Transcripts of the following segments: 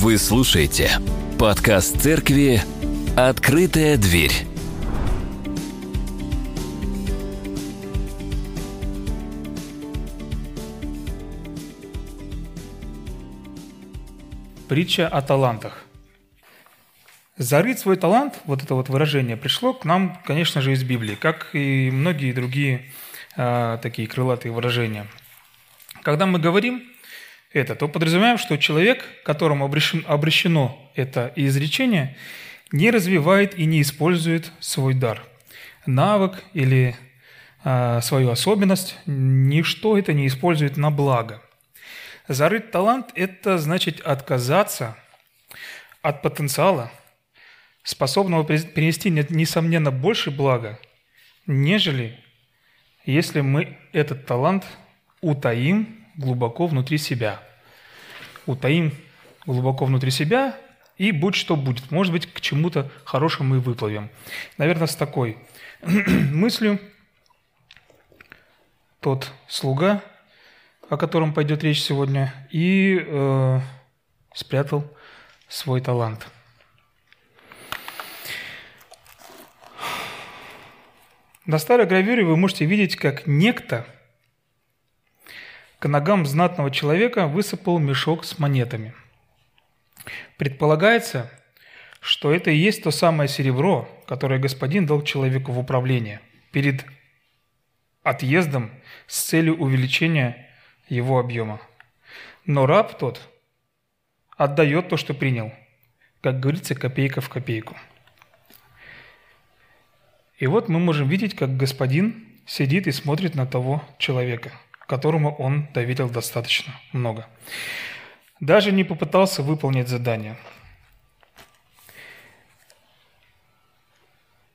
Вы слушаете подкаст церкви «Открытая дверь». Притча о талантах. Зарыть свой талант, вот это вот выражение, пришло к нам, конечно же, из Библии, как и многие другие э, такие крылатые выражения. Когда мы говорим это, то подразумеваем, что человек, которому обращено это изречение, не развивает и не использует свой дар, навык или э, свою особенность, ничто это не использует на благо. Зарыть талант – это значит отказаться от потенциала, способного принести, несомненно, больше блага, нежели если мы этот талант утаим глубоко внутри себя. Утаим глубоко внутри себя, и будь что будет. Может быть, к чему-то хорошему мы выплывем. Наверное, с такой мыслью тот слуга, о котором пойдет речь сегодня, и э, спрятал свой талант. На старой гравюре вы можете видеть, как некто – к ногам знатного человека высыпал мешок с монетами. Предполагается, что это и есть то самое серебро, которое господин дал человеку в управление перед отъездом с целью увеличения его объема. Но раб тот отдает то, что принял, как говорится, копейка в копейку. И вот мы можем видеть, как господин сидит и смотрит на того человека – которому он доверил достаточно много. Даже не попытался выполнить задание.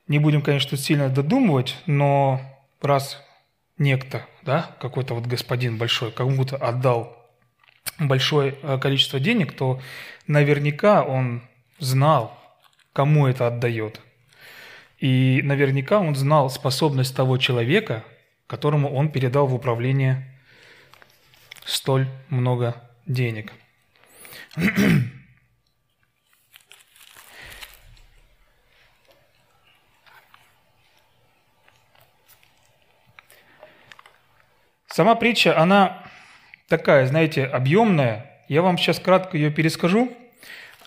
Не будем, конечно, сильно додумывать, но раз некто, да, какой-то вот господин большой, кому-то отдал большое э, количество денег, то наверняка он знал, кому это отдает. И наверняка он знал способность того человека, которому он передал в управление столь много денег. Сама притча, она такая, знаете, объемная. Я вам сейчас кратко ее перескажу.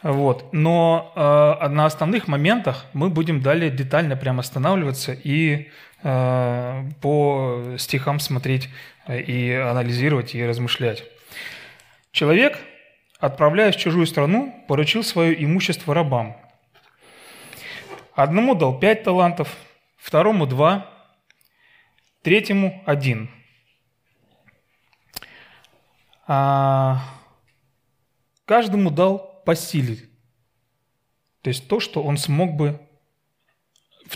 Вот. Но э, на основных моментах мы будем далее детально прямо останавливаться и э, по стихам смотреть э, и анализировать и размышлять. Человек, отправляясь в чужую страну, поручил свое имущество рабам. Одному дал пять талантов, второму два, третьему один. А каждому дал по силе. То есть то, что он смог бы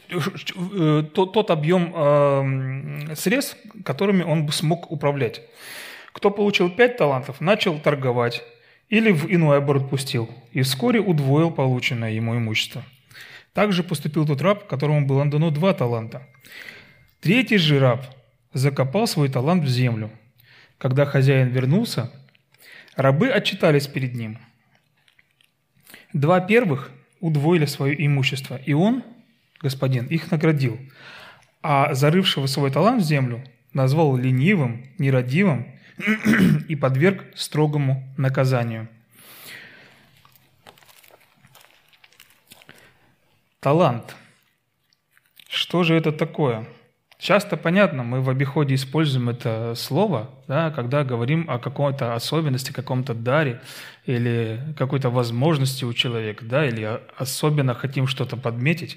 э, тот, тот объем э, средств, которыми он бы смог управлять. Кто получил пять талантов, начал торговать или в иной оборот пустил, и вскоре удвоил полученное ему имущество. Также поступил тот раб, которому было дано два таланта. Третий же раб закопал свой талант в землю. Когда хозяин вернулся, рабы отчитались перед ним – Два первых удвоили свое имущество, и он, господин, их наградил, а зарывшего свой талант в землю назвал ленивым, нерадивым и подверг строгому наказанию. Талант. Что же это такое? Часто понятно, мы в обиходе используем это слово, да, когда говорим о какой-то особенности, каком-то даре или какой-то возможности у человека, да, или особенно хотим что-то подметить.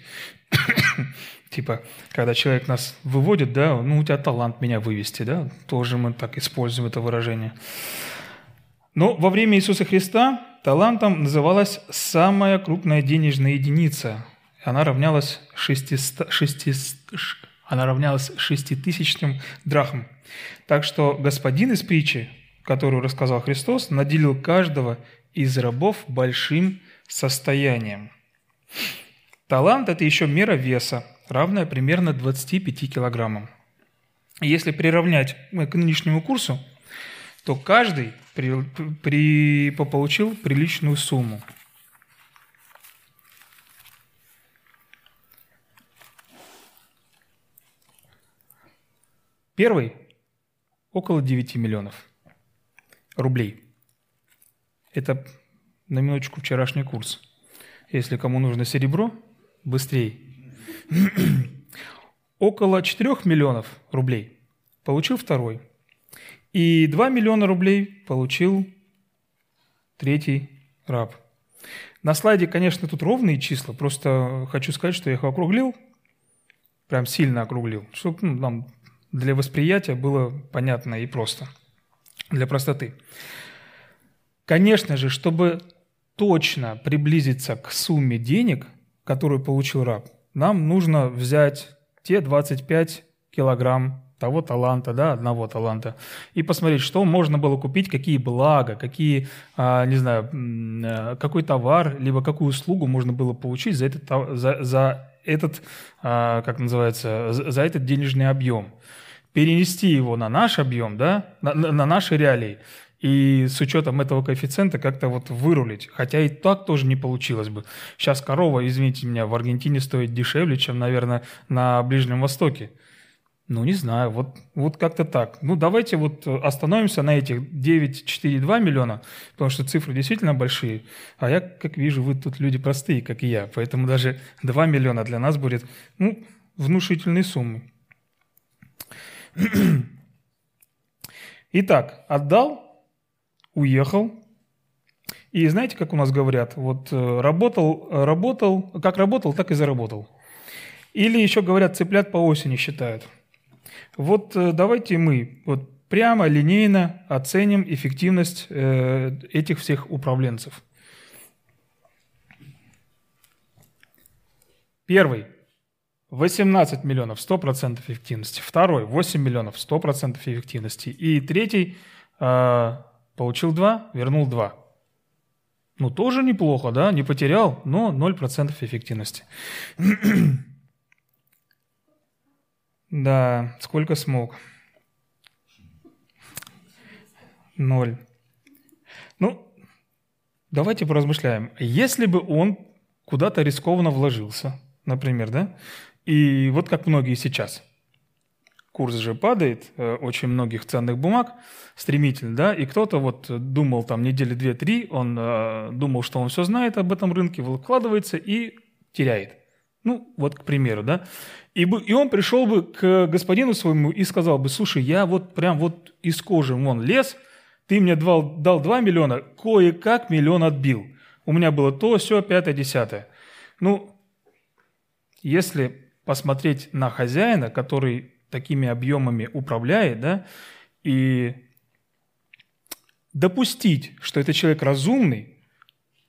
типа, когда человек нас выводит, да, ну, у тебя талант меня вывести, да, тоже мы так используем это выражение. Но во время Иисуса Христа талантом называлась самая крупная денежная единица. Она равнялась 600, 600, она равнялась шеститысячным драхм. Так что господин из притчи, которую рассказал Христос, наделил каждого из рабов большим состоянием. Талант – это еще мера веса, равная примерно 25 килограммам. Если приравнять к нынешнему курсу, то каждый при, при, получил приличную сумму. Первый – около 9 миллионов рублей. Это на минуточку вчерашний курс. Если кому нужно серебро, быстрее. около 4 миллионов рублей получил второй. И 2 миллиона рублей получил третий раб. На слайде, конечно, тут ровные числа, просто хочу сказать, что я их округлил, прям сильно округлил, чтобы ну, нам для восприятия было понятно и просто, для простоты. Конечно же, чтобы точно приблизиться к сумме денег, которую получил раб, нам нужно взять те 25 килограмм того таланта, да, одного таланта, и посмотреть, что можно было купить, какие блага, какие, а, не знаю, э, какой товар, либо какую услугу можно было получить за этот, за, за этот а, как называется, за этот денежный объем. Перенести его на наш объем, да, на, на наши реалии, и с учетом этого коэффициента как-то вот вырулить. Хотя и так тоже не получилось бы. Сейчас корова, извините меня, в Аргентине стоит дешевле, чем, наверное, на Ближнем Востоке. Ну, не знаю, вот, вот как-то так. Ну, давайте вот остановимся на этих 9,4,2 миллиона, потому что цифры действительно большие. А я, как вижу, вы тут люди простые, как и я. Поэтому даже 2 миллиона для нас будет, ну, внушительной суммой. Итак, отдал уехал. И знаете, как у нас говорят, вот э, работал, работал, как работал, так и заработал. Или еще говорят, цыплят по осени считают. Вот э, давайте мы вот прямо, линейно оценим эффективность э, этих всех управленцев. Первый. 18 миллионов, 100% эффективности. Второй. 8 миллионов, 100% эффективности. И третий Получил 2, вернул 2. Ну, тоже неплохо, да, не потерял, но 0% эффективности. да, сколько смог? Ноль. Ну, давайте поразмышляем. Если бы он куда-то рискованно вложился, например, да, и вот как многие сейчас – курс же падает э, очень многих ценных бумаг стремительно, да, и кто-то вот думал там недели две-три, он э, думал, что он все знает об этом рынке, выкладывается и теряет. Ну, вот к примеру, да. И, бы, и он пришел бы к господину своему и сказал бы, слушай, я вот прям вот из кожи вон лез, ты мне дал, дал 2 миллиона, кое-как миллион отбил. У меня было то, все, пятое, десятое. Ну, если посмотреть на хозяина, который такими объемами управляет, да, и допустить, что этот человек разумный,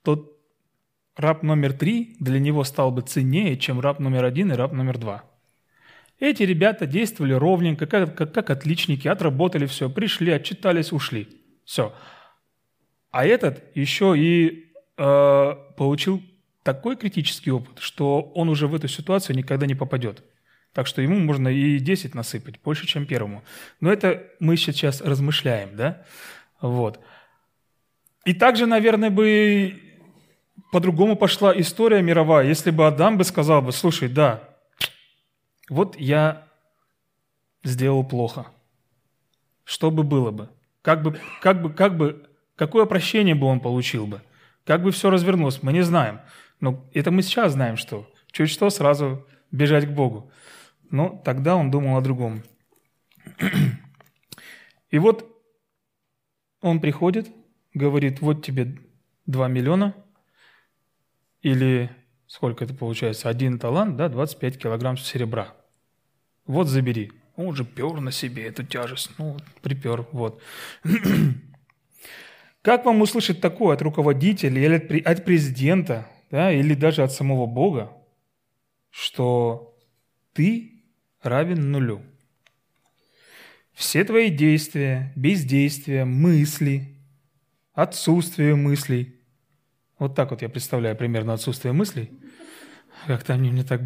то раб номер три для него стал бы ценнее, чем раб номер один и раб номер два. Эти ребята действовали ровненько, как, как, как отличники, отработали все, пришли, отчитались, ушли. Все. А этот еще и э, получил такой критический опыт, что он уже в эту ситуацию никогда не попадет. Так что ему можно и 10 насыпать, больше, чем первому. Но это мы сейчас размышляем, да? Вот. И также, наверное, бы по-другому пошла история мировая, если бы Адам бы сказал бы, слушай, да, вот я сделал плохо. Что бы было бы? Как бы, как бы, как бы, какое прощение бы он получил бы? Как бы все развернулось? Мы не знаем. Но это мы сейчас знаем, что чуть что сразу бежать к Богу. Но тогда он думал о другом. И вот он приходит, говорит, вот тебе 2 миллиона, или сколько это получается, один талант, да, 25 килограмм серебра. Вот забери. Он уже пер на себе эту тяжесть. Ну, припер, вот. Как вам услышать такое от руководителя или от президента, да, или даже от самого Бога, что ты равен нулю. Все твои действия, бездействия, мысли, отсутствие мыслей. Вот так вот я представляю примерно отсутствие мыслей. Как-то они мне так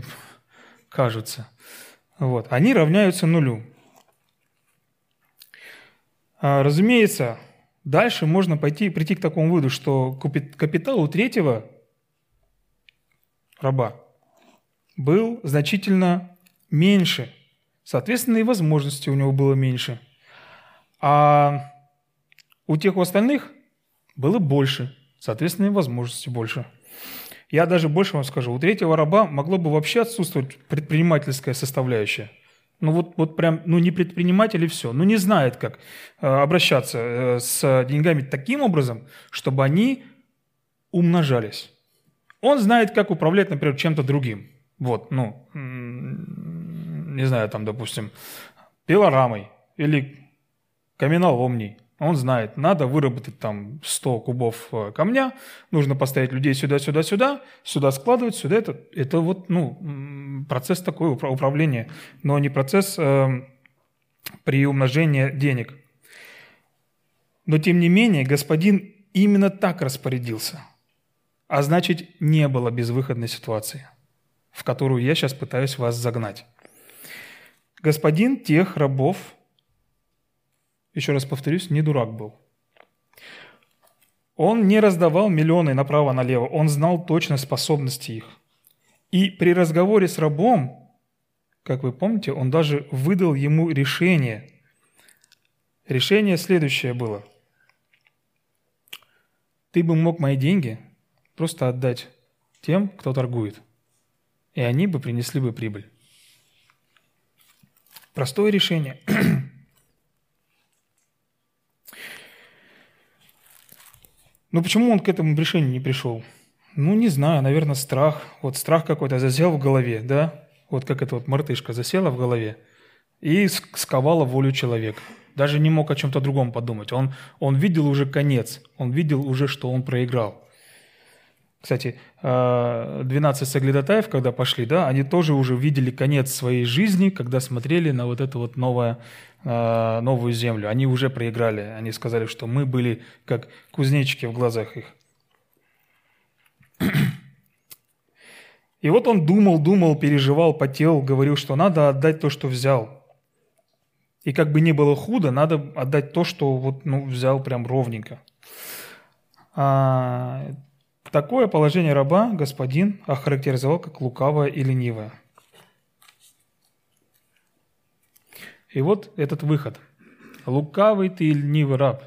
кажутся. Вот. Они равняются нулю. А, разумеется, дальше можно пойти, прийти к такому выводу, что капитал у третьего раба был значительно меньше. Соответственно, и возможностей у него было меньше. А у тех у остальных было больше. Соответственно, и возможностей больше. Я даже больше вам скажу. У третьего раба могло бы вообще отсутствовать предпринимательская составляющая. Ну вот, вот прям, ну не предприниматель и все. Ну не знает, как э, обращаться э, с деньгами таким образом, чтобы они умножались. Он знает, как управлять, например, чем-то другим. Вот, ну, не знаю, там, допустим, пилорамой или каменоломней. Он знает, надо выработать там 100 кубов э, камня, нужно поставить людей сюда, сюда, сюда, сюда складывать, сюда это. Это вот, ну, процесс такой управления, но не процесс э, при умножении денег. Но тем не менее, господин именно так распорядился. А значит, не было безвыходной ситуации, в которую я сейчас пытаюсь вас загнать. Господин тех рабов, еще раз повторюсь, не дурак был. Он не раздавал миллионы направо-налево, он знал точно способности их. И при разговоре с рабом, как вы помните, он даже выдал ему решение. Решение следующее было. Ты бы мог мои деньги просто отдать тем, кто торгует, и они бы принесли бы прибыль. Простое решение. Но почему он к этому решению не пришел? Ну, не знаю, наверное, страх. Вот страх какой-то засел в голове, да? Вот как эта вот мартышка засела в голове и сковала волю человека. Даже не мог о чем-то другом подумать. Он, он видел уже конец, он видел уже, что он проиграл. Кстати, 12 э, соглядатаев, когда пошли, да, они тоже уже видели конец своей жизни, когда смотрели на вот эту вот новое, э, новую землю. Они уже проиграли. Они сказали, что мы были как кузнечики в глазах их. И вот он думал, думал, переживал, потел, говорил, что надо отдать то, что взял. И как бы не было худо, надо отдать то, что вот, ну, взял прям ровненько. А, Такое положение раба господин охарактеризовал как лукавое и ленивое. И вот этот выход. «Лукавый ты и ленивый раб,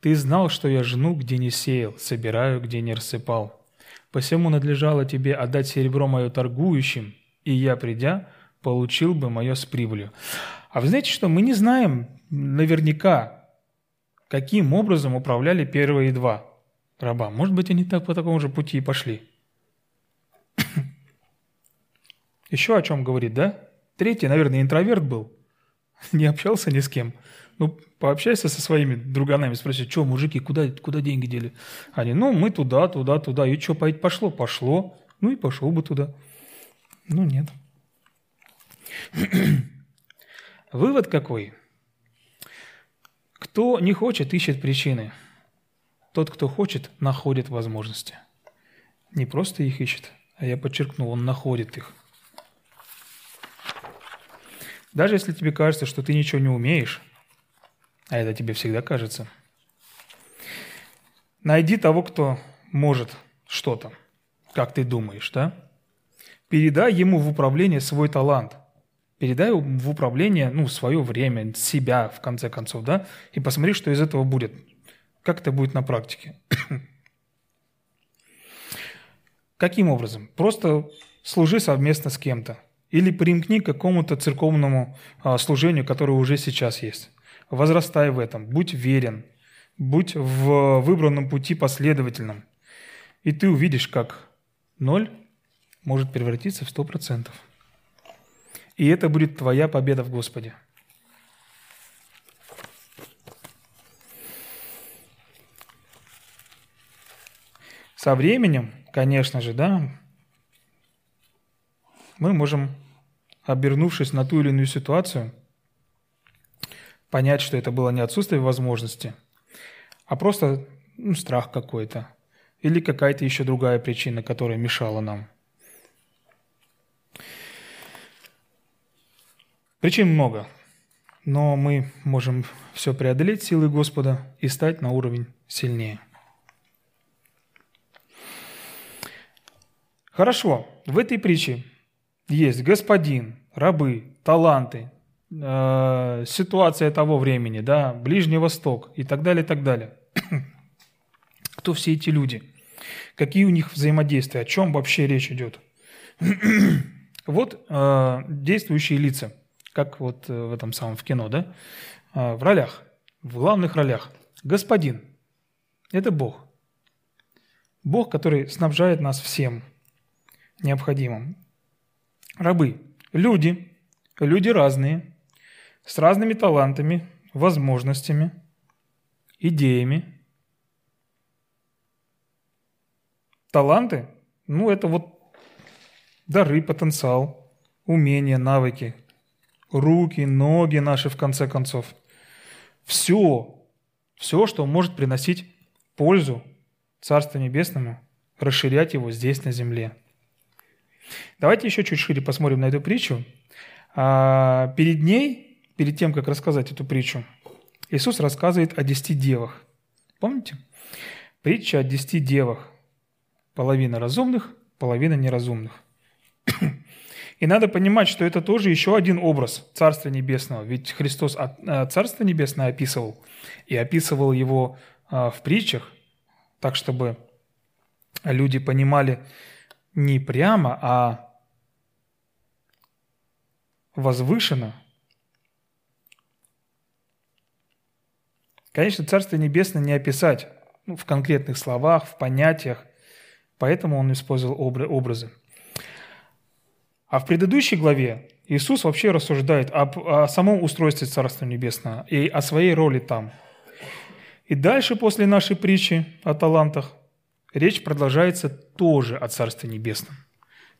ты знал, что я жну, где не сеял, собираю, где не рассыпал. Посему надлежало тебе отдать серебро мое торгующим, и я, придя, получил бы мое с прибылью». А вы знаете что? Мы не знаем наверняка, каким образом управляли первые два – раба. Может быть, они так по такому же пути и пошли. Еще о чем говорит, да? Третий, наверное, интроверт был. Не общался ни с кем. Ну, пообщайся со своими друганами, спроси, что, мужики, куда, куда деньги дели? Они, ну, мы туда, туда, туда. И что, пошло? Пошло. Ну и пошел бы туда. Ну, нет. Вывод какой? Кто не хочет, ищет причины – тот, кто хочет, находит возможности. Не просто их ищет, а я подчеркну, он находит их. Даже если тебе кажется, что ты ничего не умеешь, а это тебе всегда кажется, найди того, кто может что-то, как ты думаешь, да? Передай ему в управление свой талант. Передай в управление, ну, свое время, себя, в конце концов, да? И посмотри, что из этого будет. Как это будет на практике? Каким образом? Просто служи совместно с кем-то. Или примкни к какому-то церковному а, служению, которое уже сейчас есть. Возрастай в этом, будь верен, будь в выбранном пути последовательным. И ты увидишь, как ноль может превратиться в сто процентов. И это будет твоя победа в Господе. Со временем, конечно же, да, мы можем, обернувшись на ту или иную ситуацию, понять, что это было не отсутствие возможности, а просто ну, страх какой-то или какая-то еще другая причина, которая мешала нам. Причин много. но мы можем все преодолеть силой Господа и стать на уровень сильнее. Хорошо, в этой притче есть господин, рабы, таланты, э, ситуация того времени, да, Ближний Восток и так далее, и так далее. Кто все эти люди? Какие у них взаимодействия? О чем вообще речь идет? вот э, действующие лица, как вот э, в этом самом в кино, да, э, в ролях, в главных ролях. Господин – это Бог. Бог, который снабжает нас всем необходимым. Рабы – люди, люди разные, с разными талантами, возможностями, идеями. Таланты – ну, это вот дары, потенциал, умения, навыки, руки, ноги наши, в конце концов. Все, все, что может приносить пользу Царству Небесному, расширять его здесь, на земле. Давайте еще чуть шире посмотрим на эту притчу. А, перед ней, перед тем, как рассказать эту притчу, Иисус рассказывает о десяти девах. Помните? Притча о десяти девах. Половина разумных, половина неразумных. И надо понимать, что это тоже еще один образ Царства Небесного. Ведь Христос э, Царство Небесное описывал, и описывал его э, в притчах, так чтобы люди понимали не прямо, а возвышенно. Конечно, Царство Небесное не описать ну, в конкретных словах, в понятиях, поэтому он использовал образы. А в предыдущей главе Иисус вообще рассуждает об, о самом устройстве Царства Небесного и о своей роли там. И дальше, после нашей притчи о талантах, речь продолжается тоже о Царстве Небесном.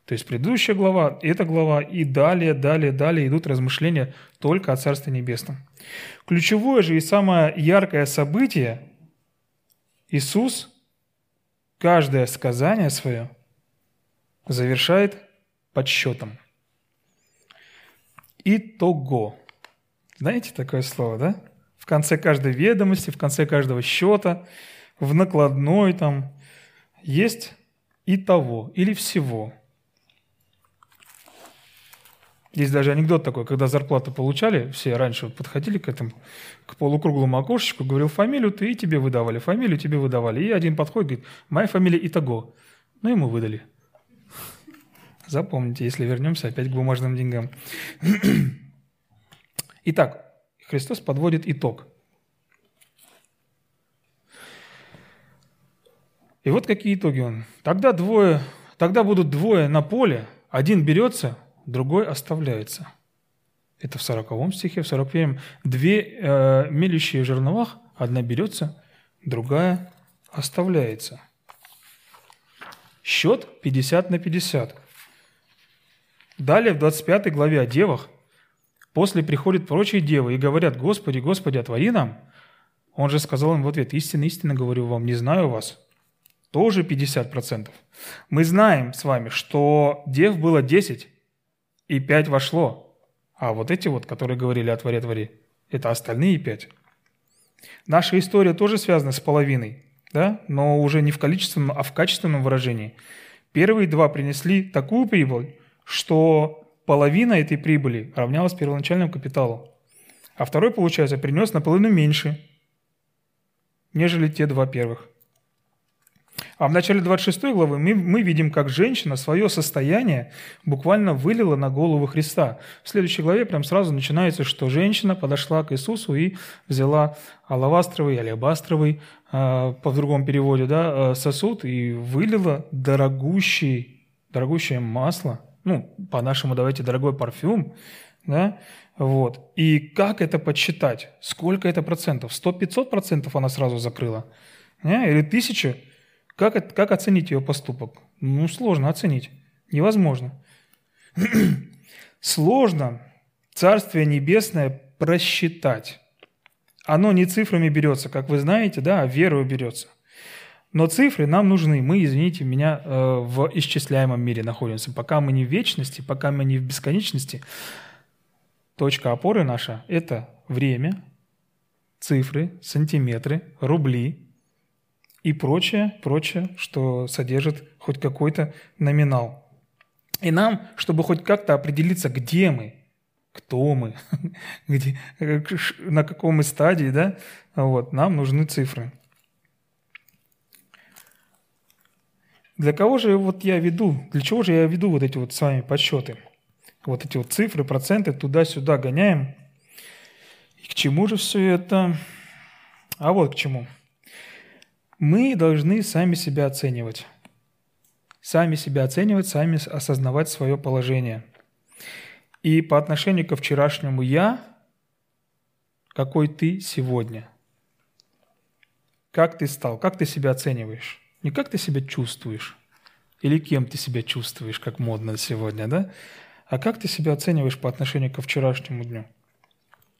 То есть предыдущая глава, эта глава и далее, далее, далее идут размышления только о Царстве Небесном. Ключевое же и самое яркое событие – Иисус каждое сказание свое завершает подсчетом. Итого. Знаете такое слово, да? В конце каждой ведомости, в конце каждого счета, в накладной там есть и того, или всего. Есть даже анекдот такой, когда зарплату получали, все раньше подходили к этому, к полукруглому окошечку, говорил фамилию ты, и тебе выдавали, фамилию тебе выдавали. И один подходит, говорит, моя фамилия Итого. Ну, ему выдали. Запомните, если вернемся опять к бумажным деньгам. Итак, Христос подводит итог. И вот какие итоги он. Тогда двое, тогда будут двое на поле, один берется, другой оставляется. Это в 40 стихе, в 41 две э, мелющие в жерновах, одна берется, другая оставляется. Счет 50 на 50. Далее в 25 главе о девах, после приходят прочие девы и говорят, «Господи, Господи, отвори нам». Он же сказал им в ответ, «Истинно, истинно говорю вам, не знаю вас». Тоже 50%. Мы знаем с вами, что дев было 10, и 5 вошло. А вот эти вот, которые говорили «отвори, отвори», это остальные 5. Наша история тоже связана с половиной, да? но уже не в количественном, а в качественном выражении. Первые два принесли такую прибыль, что половина этой прибыли равнялась первоначальному капиталу, а второй, получается, принес наполовину меньше, нежели те два первых. А в начале 26 главы мы, мы видим, как женщина свое состояние буквально вылила на голову Христа. В следующей главе прям сразу начинается, что женщина подошла к Иисусу и взяла алавастровый, алебастровый, э, по другому переводе, да, э, сосуд и вылила дорогущий, дорогущее масло – ну, по-нашему, давайте, дорогой парфюм, да, вот. И как это подсчитать? Сколько это процентов? 100-500 процентов она сразу закрыла? Не? Или тысяча? Как, как оценить ее поступок? Ну, сложно оценить. Невозможно. сложно Царствие Небесное просчитать. Оно не цифрами берется, как вы знаете, да, а верою берется. Но цифры нам нужны. Мы, извините меня, э, в исчисляемом мире находимся. Пока мы не в вечности, пока мы не в бесконечности, точка опоры наша – это время, цифры, сантиметры, рубли и прочее, прочее, что содержит хоть какой-то номинал. И нам, чтобы хоть как-то определиться, где мы, кто мы, где, на каком мы стадии, да, вот, нам нужны цифры. Для кого же вот я веду, для чего же я веду вот эти вот с вами подсчеты? Вот эти вот цифры, проценты туда-сюда гоняем. И к чему же все это? А вот к чему. Мы должны сами себя оценивать. Сами себя оценивать, сами осознавать свое положение. И по отношению ко вчерашнему «я», какой ты сегодня? Как ты стал? Как ты себя оцениваешь? Не как ты себя чувствуешь, или кем ты себя чувствуешь, как модно сегодня, да? А как ты себя оцениваешь по отношению ко вчерашнему дню?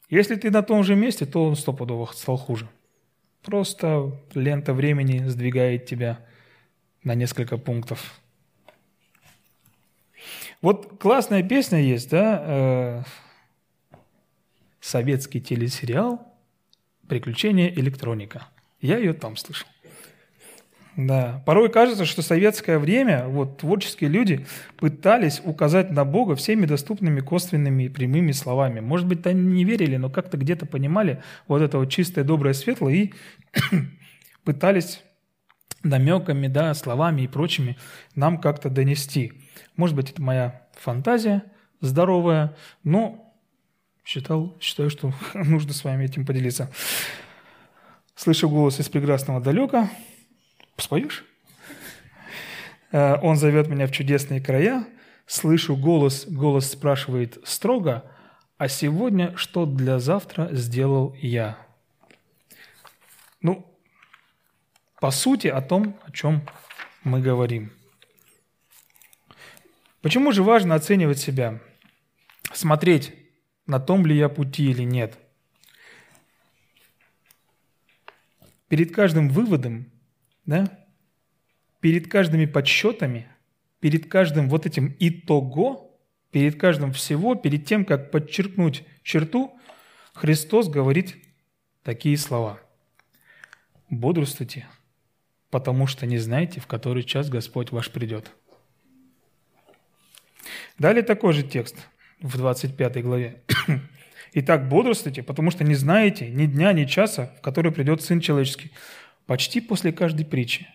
Если ты на том же месте, то он стопудово стал хуже. Просто лента времени сдвигает тебя на несколько пунктов. Вот классная песня есть, да, э, советский телесериал «Приключения электроника». Я ее там слышал. Да. Порой кажется, что советское время вот, творческие люди пытались указать на Бога всеми доступными косвенными и прямыми словами. Может быть, они не верили, но как-то где-то понимали вот это вот чистое, доброе, светлое и пытались намеками, да, словами и прочими нам как-то донести. Может быть, это моя фантазия здоровая, но считал, считаю, что нужно с вами этим поделиться. Слышу голос из прекрасного далека – Споешь? Э, он зовет меня в чудесные края, слышу голос, голос спрашивает строго, а сегодня что для завтра сделал я? Ну, по сути, о том, о чем мы говорим. Почему же важно оценивать себя? Смотреть, на том ли я пути или нет. Перед каждым выводом да, перед каждыми подсчетами, перед каждым вот этим итого, перед каждым всего, перед тем, как подчеркнуть черту, Христос говорит такие слова. «Бодрствуйте, потому что не знаете, в который час Господь ваш придет». Далее такой же текст в 25 главе. «Итак, бодрствуйте, потому что не знаете ни дня, ни часа, в который придет Сын Человеческий почти после каждой притчи.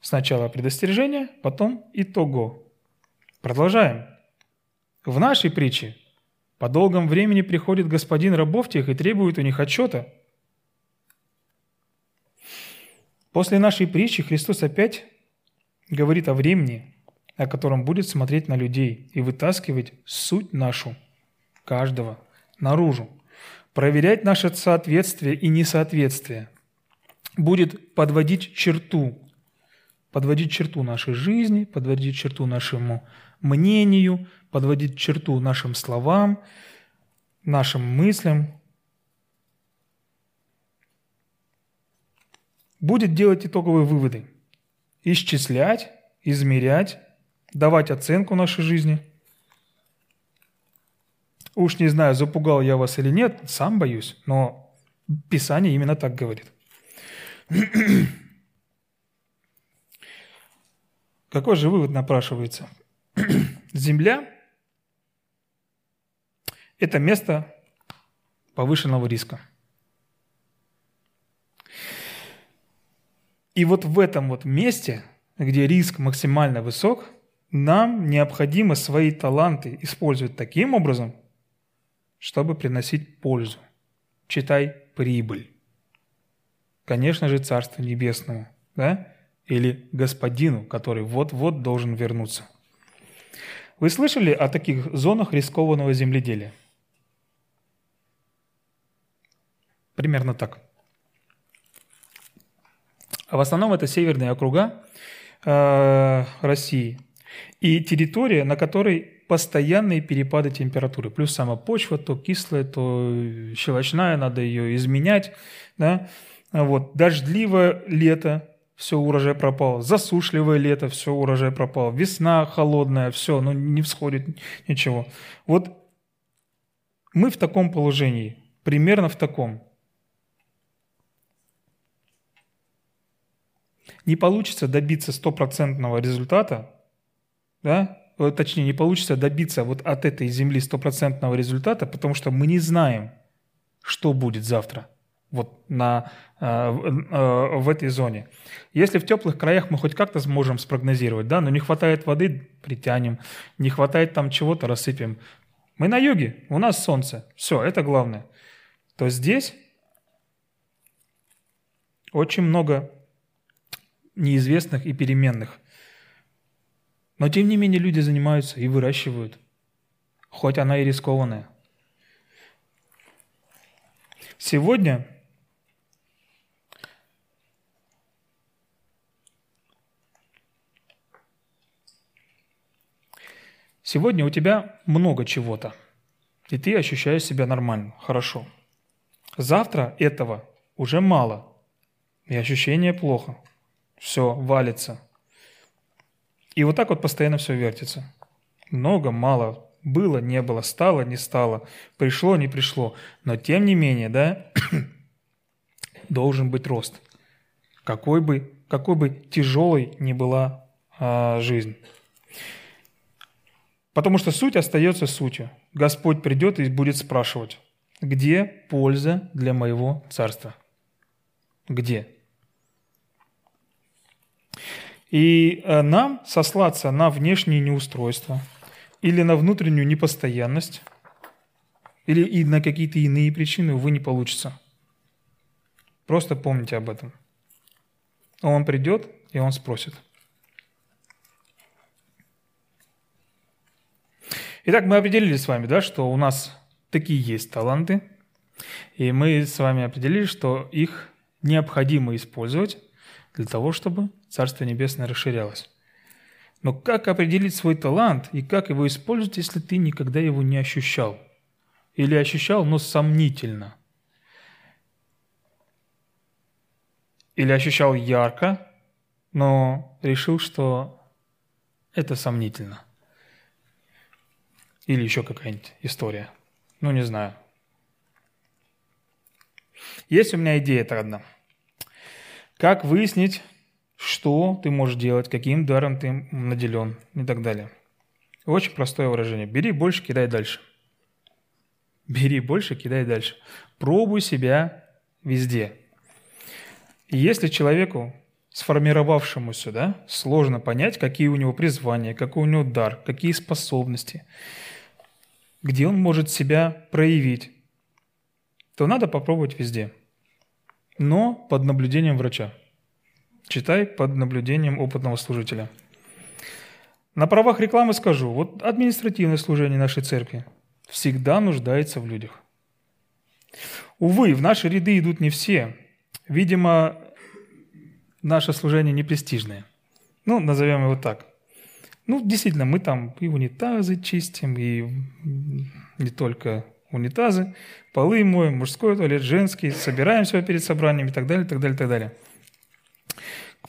Сначала предостережение, потом итого. Продолжаем. В нашей притче по долгом времени приходит господин рабов тех и требует у них отчета. После нашей притчи Христос опять говорит о времени, о котором будет смотреть на людей и вытаскивать суть нашу, каждого, наружу проверять наше соответствие и несоответствие, будет подводить черту, подводить черту нашей жизни, подводить черту нашему мнению, подводить черту нашим словам, нашим мыслям. Будет делать итоговые выводы, исчислять, измерять, давать оценку нашей жизни – Уж не знаю, запугал я вас или нет, сам боюсь, но Писание именно так говорит. Какой же вывод напрашивается? Земля – это место повышенного риска. И вот в этом вот месте, где риск максимально высок, нам необходимо свои таланты использовать таким образом, чтобы приносить пользу. Читай прибыль. Конечно же, Царству Небесному, да? Или Господину, который вот-вот должен вернуться. Вы слышали о таких зонах рискованного земледелия? Примерно так. А в основном это северные округа э, России и территория, на которой постоянные перепады температуры. Плюс сама почва то кислая, то щелочная, надо ее изменять. Да? Вот. Дождливое лето, все, урожай пропал. Засушливое лето, все, урожай пропал. Весна холодная, все, ну не всходит ничего. Вот Мы в таком положении, примерно в таком. Не получится добиться стопроцентного результата, да? точнее, не получится добиться вот от этой земли стопроцентного результата, потому что мы не знаем, что будет завтра вот на, э, э, в этой зоне. Если в теплых краях мы хоть как-то сможем спрогнозировать, да, но не хватает воды, притянем, не хватает там чего-то, рассыпем. Мы на юге, у нас солнце, все, это главное. То здесь очень много неизвестных и переменных. Но тем не менее люди занимаются и выращивают, хоть она и рискованная. Сегодня Сегодня у тебя много чего-то, и ты ощущаешь себя нормально, хорошо. Завтра этого уже мало, и ощущение плохо. Все, валится. И вот так вот постоянно все вертится. Много, мало, было, не было, стало, не стало, пришло, не пришло. Но тем не менее, да, должен быть рост. Какой бы, какой бы тяжелой ни была а, жизнь. Потому что суть остается сутью. Господь придет и будет спрашивать, где польза для моего царства? Где? И э, нам сослаться на внешние неустройства или на внутреннюю непостоянность, или и на какие-то иные причины, увы, не получится. Просто помните об этом. Он придет, и он спросит – Итак, мы определили с вами, да, что у нас такие есть таланты, и мы с вами определили, что их необходимо использовать для того, чтобы Царство Небесное расширялось. Но как определить свой талант и как его использовать, если ты никогда его не ощущал? Или ощущал, но сомнительно? Или ощущал ярко, но решил, что это сомнительно – или еще какая-нибудь история. Ну, не знаю. Есть у меня идея это одна. Как выяснить, что ты можешь делать, каким даром ты наделен и так далее. Очень простое выражение. Бери больше, кидай дальше. Бери больше, кидай дальше. Пробуй себя везде. И если человеку, сформировавшемуся, да, сложно понять, какие у него призвания, какой у него дар, какие способности – где он может себя проявить, то надо попробовать везде. Но под наблюдением врача. Читай под наблюдением опытного служителя. На правах рекламы скажу, вот административное служение нашей церкви всегда нуждается в людях. Увы, в наши ряды идут не все. Видимо, наше служение не престижное. Ну, назовем его так. Ну, действительно, мы там и унитазы чистим, и не только унитазы, полы моем, мужской туалет, женский, собираемся перед собранием и так далее, так далее, так далее.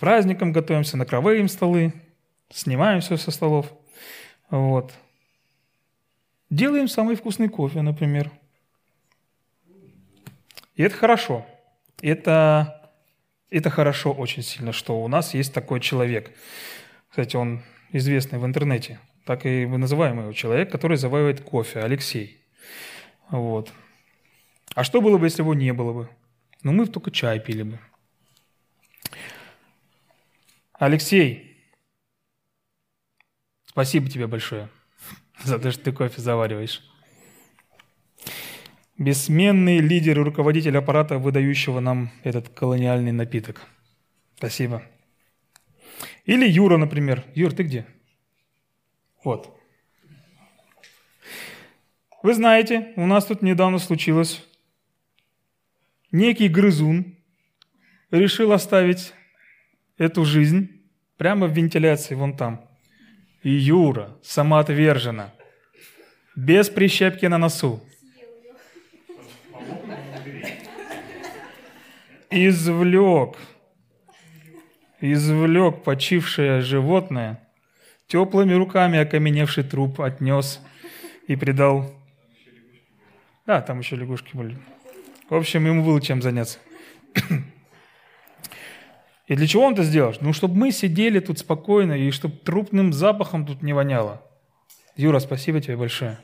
Праздникам готовимся, накрываем столы, снимаем все со столов. Вот. Делаем самый вкусный кофе, например. И это хорошо. Это, это хорошо очень сильно, что у нас есть такой человек. Кстати, он известный в интернете, так и мы называем его человек, который заваривает кофе, Алексей. Вот. А что было бы, если его не было бы? Ну, мы только чай пили бы. Алексей, спасибо тебе большое за то, что ты кофе завариваешь. Бессменный лидер и руководитель аппарата, выдающего нам этот колониальный напиток. Спасибо. Или Юра, например. Юр, ты где? Вот. Вы знаете, у нас тут недавно случилось. Некий грызун решил оставить эту жизнь прямо в вентиляции вон там. И Юра самоотверженно, без прищепки на носу, извлек извлек почившее животное, теплыми руками окаменевший труп отнес и придал Да, там еще лягушки были. В общем, ему было чем заняться. И для чего он это сделал? Ну, чтобы мы сидели тут спокойно, и чтобы трупным запахом тут не воняло. Юра, спасибо тебе большое.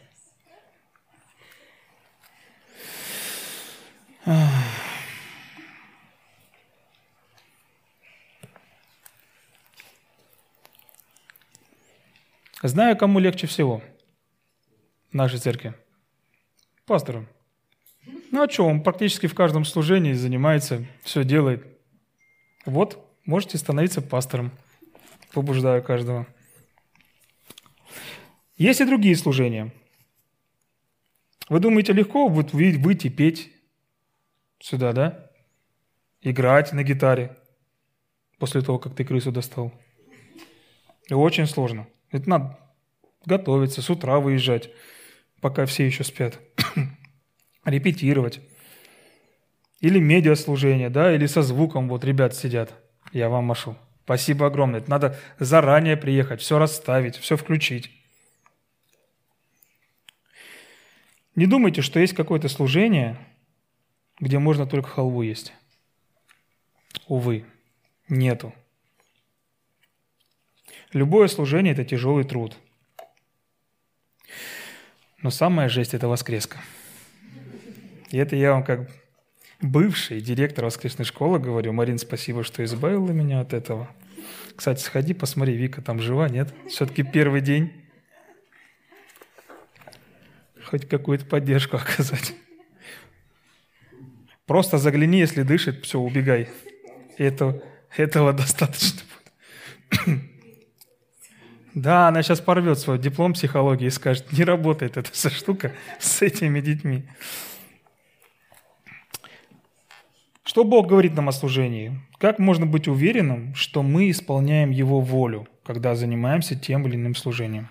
Знаю, кому легче всего в нашей церкви. Пастору. Ну а что, он практически в каждом служении занимается, все делает. Вот, можете становиться пастором. Побуждаю каждого. Есть и другие служения. Вы думаете, легко будет выйти петь сюда, да? Играть на гитаре после того, как ты крысу достал? Очень сложно. Это надо готовиться, с утра выезжать, пока все еще спят. Репетировать. Или медиаслужение, да, или со звуком. Вот ребят сидят, я вам машу. Спасибо огромное. Это надо заранее приехать, все расставить, все включить. Не думайте, что есть какое-то служение, где можно только халву есть. Увы, нету. Любое служение – это тяжелый труд. Но самая жесть – это воскреска. И это я вам как бывший директор воскресной школы говорю, Марин, спасибо, что избавила меня от этого. Кстати, сходи, посмотри, Вика там жива, нет? Все-таки первый день. Хоть какую-то поддержку оказать. Просто загляни, если дышит, все, убегай. Это, этого достаточно будет. Да, она сейчас порвет свой диплом психологии и скажет, не работает эта вся штука с этими детьми. Что Бог говорит нам о служении? Как можно быть уверенным, что мы исполняем Его волю, когда занимаемся тем или иным служением?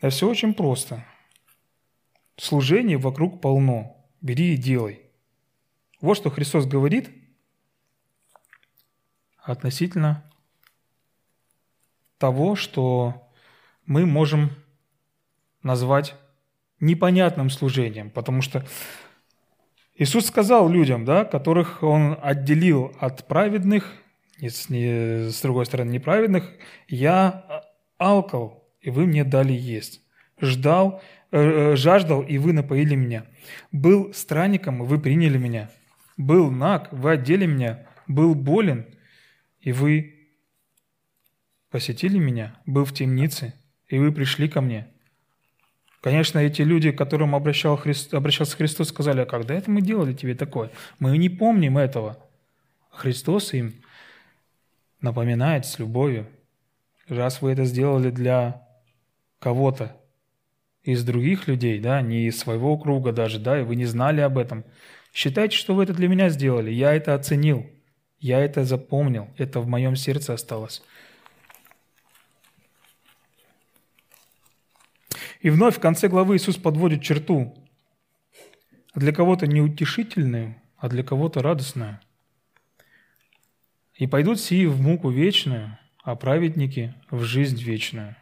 Да все очень просто. Служений вокруг полно. Бери и делай. Вот что Христос говорит относительно того, что мы можем назвать непонятным служением, потому что Иисус сказал людям, да, которых Он отделил от праведных, не, не, с другой стороны неправедных, «Я алкал, и вы мне дали есть, ждал, э, э жаждал, и вы напоили меня, был странником, и вы приняли меня, был наг, вы одели меня, был болен, и вы посетили меня, был в темнице, и вы пришли ко мне. Конечно, эти люди, к которым обращал Христ, обращался Христос, сказали, а когда это мы делали тебе такое? Мы не помним этого. Христос им напоминает с любовью. Раз вы это сделали для кого-то из других людей, да, не из своего круга даже, да, и вы не знали об этом, считайте, что вы это для меня сделали. Я это оценил, я это запомнил, это в моем сердце осталось. И вновь в конце главы Иисус подводит черту. Для кого-то неутешительную, а для кого-то радостную. И пойдут сии в муку вечную, а праведники в жизнь вечную.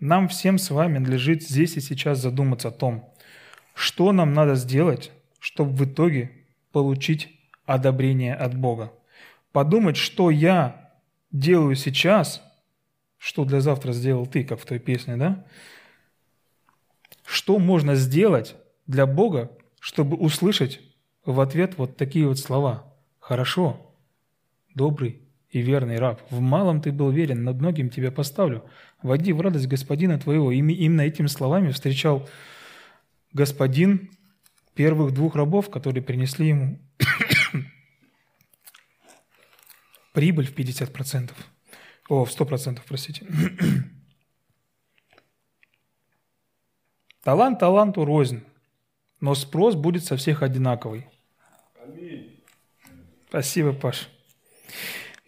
Нам всем с вами надлежит здесь и сейчас задуматься о том, что нам надо сделать, чтобы в итоге получить одобрение от Бога. Подумать, что я делаю сейчас – что для завтра сделал ты, как в той песне, да? Что можно сделать для Бога, чтобы услышать в ответ вот такие вот слова? Хорошо, добрый и верный раб, в малом ты был верен, над многим тебя поставлю. Води в радость господина твоего. Именно этими словами встречал господин первых двух рабов, которые принесли ему прибыль в 50%. О, в сто процентов, простите. Талант таланту рознь, но спрос будет со всех одинаковый. Аминь. Спасибо, Паш.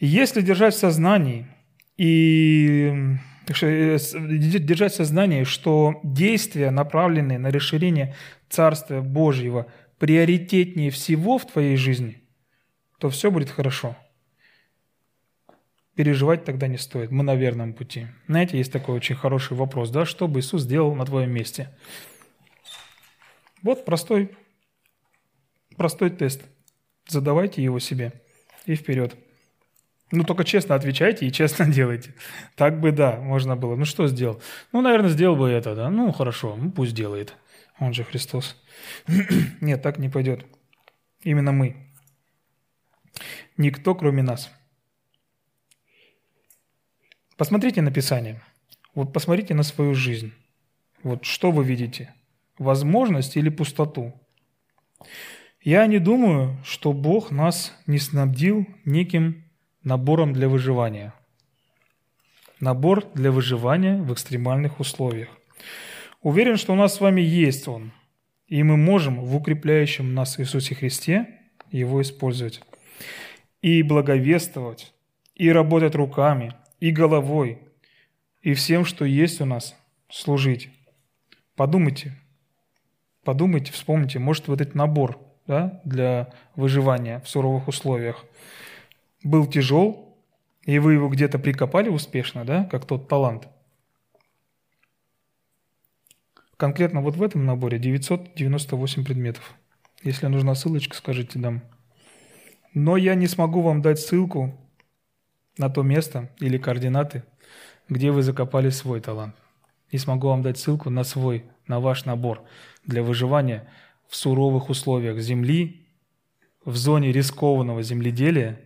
Если держать в сознании и э, держать в сознании, что действия, направленные на расширение Царствия Божьего, приоритетнее всего в твоей жизни, то все будет хорошо – переживать тогда не стоит. Мы на верном пути. Знаете, есть такой очень хороший вопрос, да, что бы Иисус сделал на твоем месте? Вот простой, простой тест. Задавайте его себе и вперед. Ну, только честно отвечайте и честно делайте. Так бы, да, можно было. Ну, что сделал? Ну, наверное, сделал бы это, да. Ну, хорошо, ну, пусть делает. Он же Христос. Нет, так не пойдет. Именно мы. Никто, кроме нас. Посмотрите на Писание. Вот посмотрите на свою жизнь. Вот что вы видите? Возможность или пустоту? Я не думаю, что Бог нас не снабдил неким набором для выживания. Набор для выживания в экстремальных условиях. Уверен, что у нас с вами есть он, и мы можем в укрепляющем нас Иисусе Христе его использовать. И благовествовать, и работать руками, и головой, и всем, что есть у нас, служить. Подумайте, подумайте, вспомните, может, вот этот набор да, для выживания в суровых условиях был тяжел, и вы его где-то прикопали успешно, да, как тот талант. Конкретно вот в этом наборе 998 предметов. Если нужна ссылочка, скажите, дам. Но я не смогу вам дать ссылку на то место или координаты, где вы закопали свой талант. Не смогу вам дать ссылку на свой, на ваш набор для выживания в суровых условиях земли, в зоне рискованного земледелия,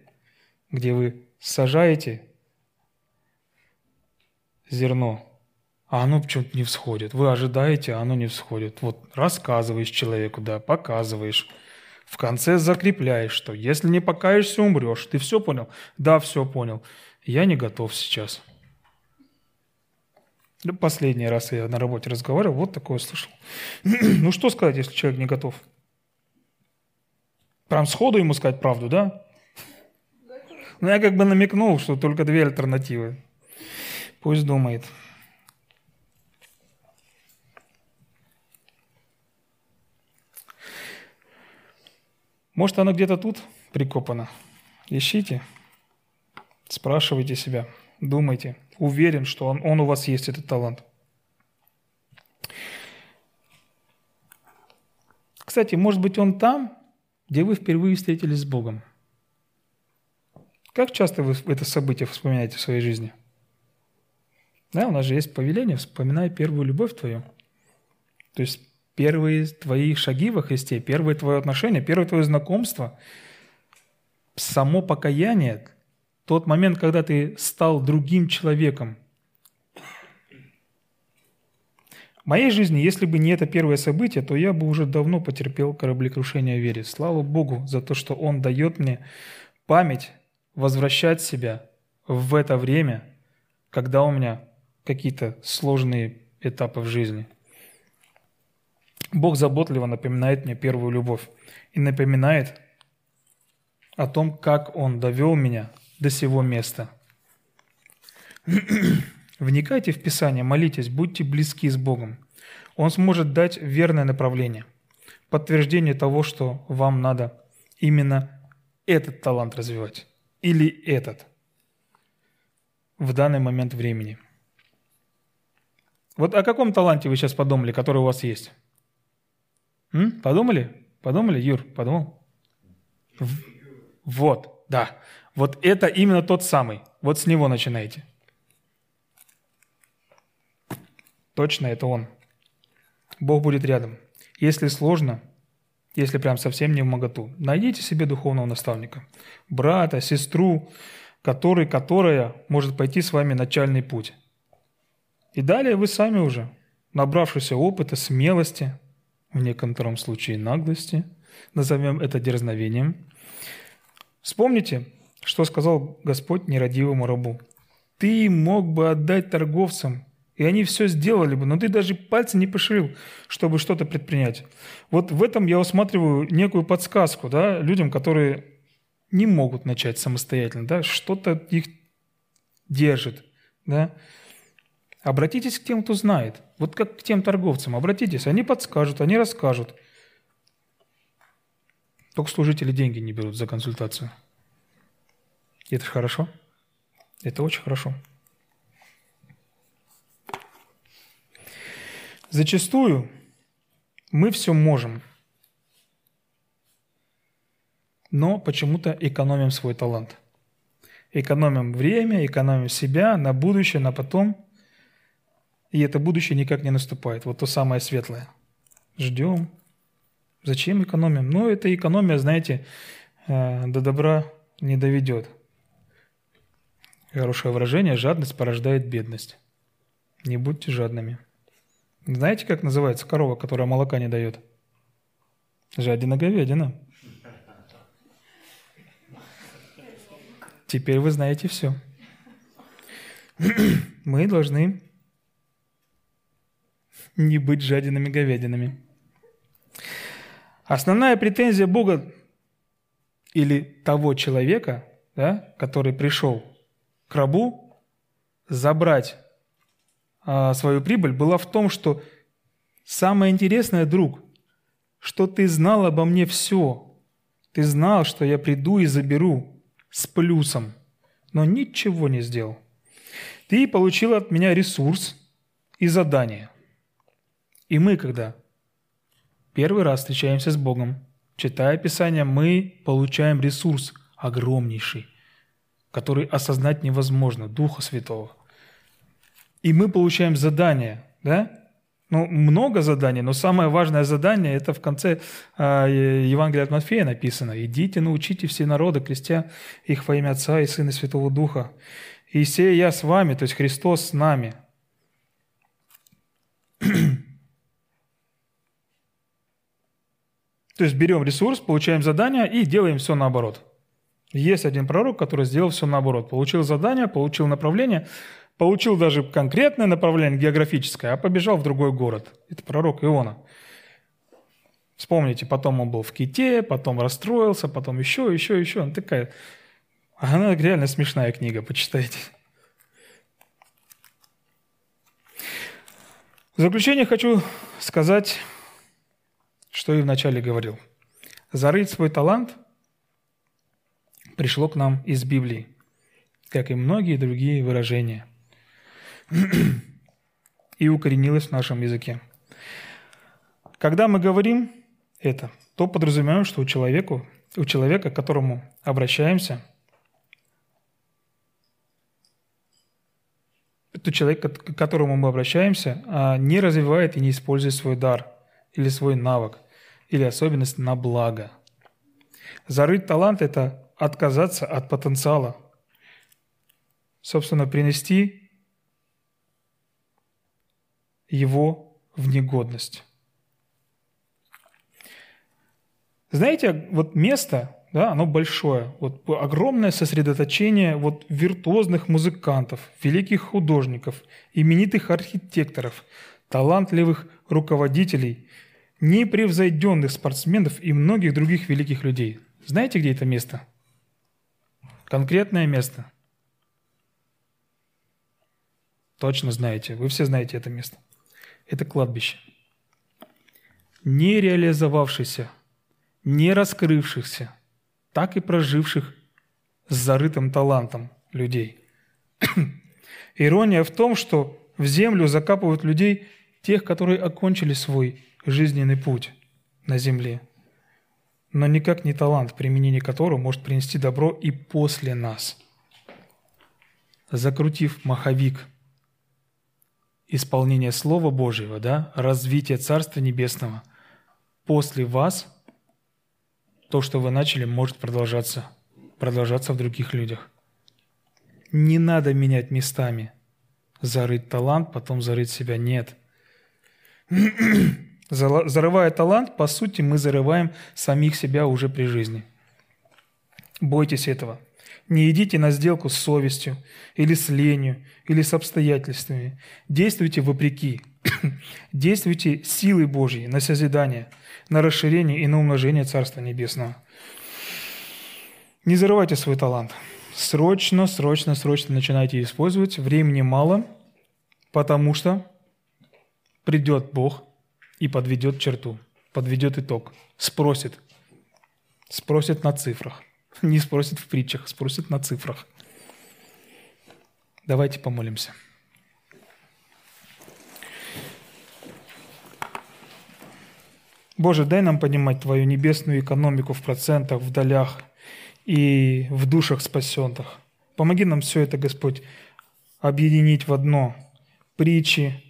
где вы сажаете зерно, а оно почему-то не всходит. Вы ожидаете, а оно не всходит. Вот рассказываешь человеку, да, показываешь. В конце закрепляешь, что если не покаешься, умрешь. Ты все понял? Да, все понял. Я не готов сейчас. Последний раз я на работе разговаривал, вот такое слышал. ну что сказать, если человек не готов? Прям сходу ему сказать правду, да? Ну я как бы намекнул, что только две альтернативы. Пусть думает. Может, она где-то тут прикопана? Ищите, спрашивайте себя, думайте. Уверен, что он, он у вас есть, этот талант. Кстати, может быть, он там, где вы впервые встретились с Богом. Как часто вы это событие вспоминаете в своей жизни? Да, у нас же есть повеление, вспоминай первую любовь твою. То есть первые твои шаги во Христе, первое твое отношение, первое твое знакомство, само покаяние, тот момент, когда ты стал другим человеком. В моей жизни, если бы не это первое событие, то я бы уже давно потерпел кораблекрушение в вере. Слава Богу за то, что Он дает мне память возвращать себя в это время, когда у меня какие-то сложные этапы в жизни – Бог заботливо напоминает мне первую любовь и напоминает о том, как Он довел меня до сего места. Вникайте в Писание, молитесь, будьте близки с Богом. Он сможет дать верное направление, подтверждение того, что вам надо именно этот талант развивать или этот в данный момент времени. Вот о каком таланте вы сейчас подумали, который у вас есть? М? Подумали? Подумали, Юр? Подумал? Вот, да. Вот это именно тот самый. Вот с него начинайте. Точно это он. Бог будет рядом. Если сложно, если прям совсем не в моготу, найдите себе духовного наставника. Брата, сестру, который, которая может пойти с вами начальный путь. И далее вы сами уже, набравшись опыта, смелости – в некотором случае наглости, назовем это дерзновением. Вспомните, что сказал Господь нерадивому рабу. Ты мог бы отдать торговцам, и они все сделали бы, но ты даже пальцы не пошевелил, чтобы что-то предпринять. Вот в этом я усматриваю некую подсказку да, людям, которые не могут начать самостоятельно, да, что-то их держит, да, Обратитесь к тем, кто знает. Вот как к тем торговцам. Обратитесь, они подскажут, они расскажут. Только служители деньги не берут за консультацию. это же хорошо. Это очень хорошо. Зачастую Мы все можем, но почему-то экономим свой талант. Экономим время, экономим себя на будущее, на потом. И это будущее никак не наступает. Вот то самое светлое. Ждем. Зачем экономим? Ну, это экономия, знаете, э, до добра не доведет. Хорошее выражение – жадность порождает бедность. Не будьте жадными. Знаете, как называется корова, которая молока не дает? Жадина-говядина. Теперь вы знаете все. Мы должны не быть жадинами говядинами. Основная претензия Бога или того человека, да, который пришел к рабу забрать а, свою прибыль, была в том, что самое интересное, друг, что ты знал обо мне все. Ты знал, что я приду и заберу с плюсом, но ничего не сделал. Ты получил от меня ресурс и задание. И мы, когда первый раз встречаемся с Богом, читая Писание, мы получаем ресурс огромнейший, который осознать невозможно, Духа Святого. И мы получаем задание, да? Ну, много заданий, но самое важное задание, это в конце э, Евангелия от Матфея написано. «Идите, научите все народы, крестя их во имя Отца и Сына и Святого Духа. И сея я с вами», то есть Христос с нами. То есть берем ресурс, получаем задание и делаем все наоборот. Есть один пророк, который сделал все наоборот. Получил задание, получил направление, получил даже конкретное направление географическое, а побежал в другой город. Это пророк Иона. Вспомните, потом он был в Ките, потом расстроился, потом еще, еще, еще. Она такая... Она реально смешная книга, почитайте. В заключение хочу сказать что и вначале говорил. Зарыть свой талант пришло к нам из Библии, как и многие другие выражения, и укоренилось в нашем языке. Когда мы говорим это, то подразумеваем, что у человека, у человека, к которому обращаемся, то человек, к которому мы обращаемся, а, не развивает и не использует свой дар или свой навык – или особенность на благо. Зарыть талант – это отказаться от потенциала, собственно, принести его в негодность. Знаете, вот место, да, оно большое. Вот огромное сосредоточение вот виртуозных музыкантов, великих художников, именитых архитекторов, талантливых руководителей – непревзойденных спортсменов и многих других великих людей. Знаете, где это место? Конкретное место. Точно знаете. Вы все знаете это место. Это кладбище. Не реализовавшихся, не раскрывшихся, так и проживших с зарытым талантом людей. Ирония в том, что в землю закапывают людей, тех, которые окончили свой жизненный путь на земле, но никак не талант, применение которого может принести добро и после нас. Закрутив маховик исполнения Слова Божьего, да, развитие Царства Небесного, после вас то, что вы начали, может продолжаться, продолжаться в других людях. Не надо менять местами. Зарыть талант, потом зарыть себя. Нет. Зарывая талант, по сути, мы зарываем самих себя уже при жизни. Бойтесь этого. Не идите на сделку с совестью, или с ленью, или с обстоятельствами. Действуйте вопреки. Действуйте силой Божьей на созидание, на расширение и на умножение Царства Небесного. Не зарывайте свой талант. Срочно, срочно, срочно начинайте использовать. Времени мало, потому что придет Бог – и подведет черту, подведет итог, спросит. Спросит на цифрах. Не спросит в притчах, спросит на цифрах. Давайте помолимся. Боже, дай нам понимать Твою небесную экономику в процентах, в долях и в душах спасенных. Помоги нам все это, Господь, объединить в одно притчи,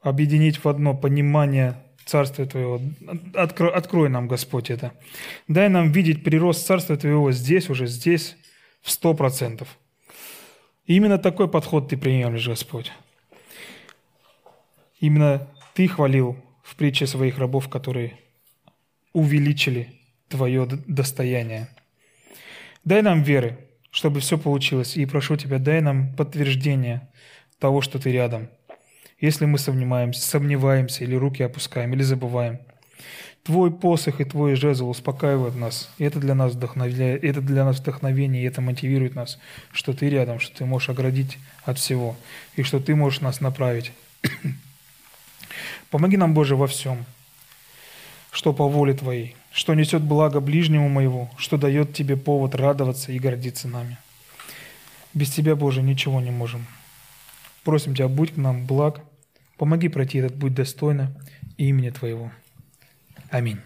объединить в одно понимание Царствия Твоего. Открой, открой нам, Господь, это. Дай нам видеть прирост Царствия Твоего здесь, уже здесь, в сто процентов. Именно такой подход Ты приемлешь, Господь. Именно Ты хвалил в притче своих рабов, которые увеличили Твое достояние. Дай нам веры, чтобы все получилось. И прошу Тебя, дай нам подтверждение того, что Ты рядом. Если мы сомневаемся, сомневаемся или руки опускаем, или забываем. Твой посох и Твой жезл успокаивают нас. И это для нас вдохновляет, это для нас вдохновение, и это мотивирует нас, что Ты рядом, что Ты можешь оградить от всего, и что Ты можешь нас направить. Помоги нам, Боже, во всем, что по воле Твоей, что несет благо ближнему моего, что дает Тебе повод радоваться и гордиться нами. Без Тебя, Боже, ничего не можем. Просим Тебя, будь к нам благ, помоги пройти этот путь достойно имени Твоего. Аминь.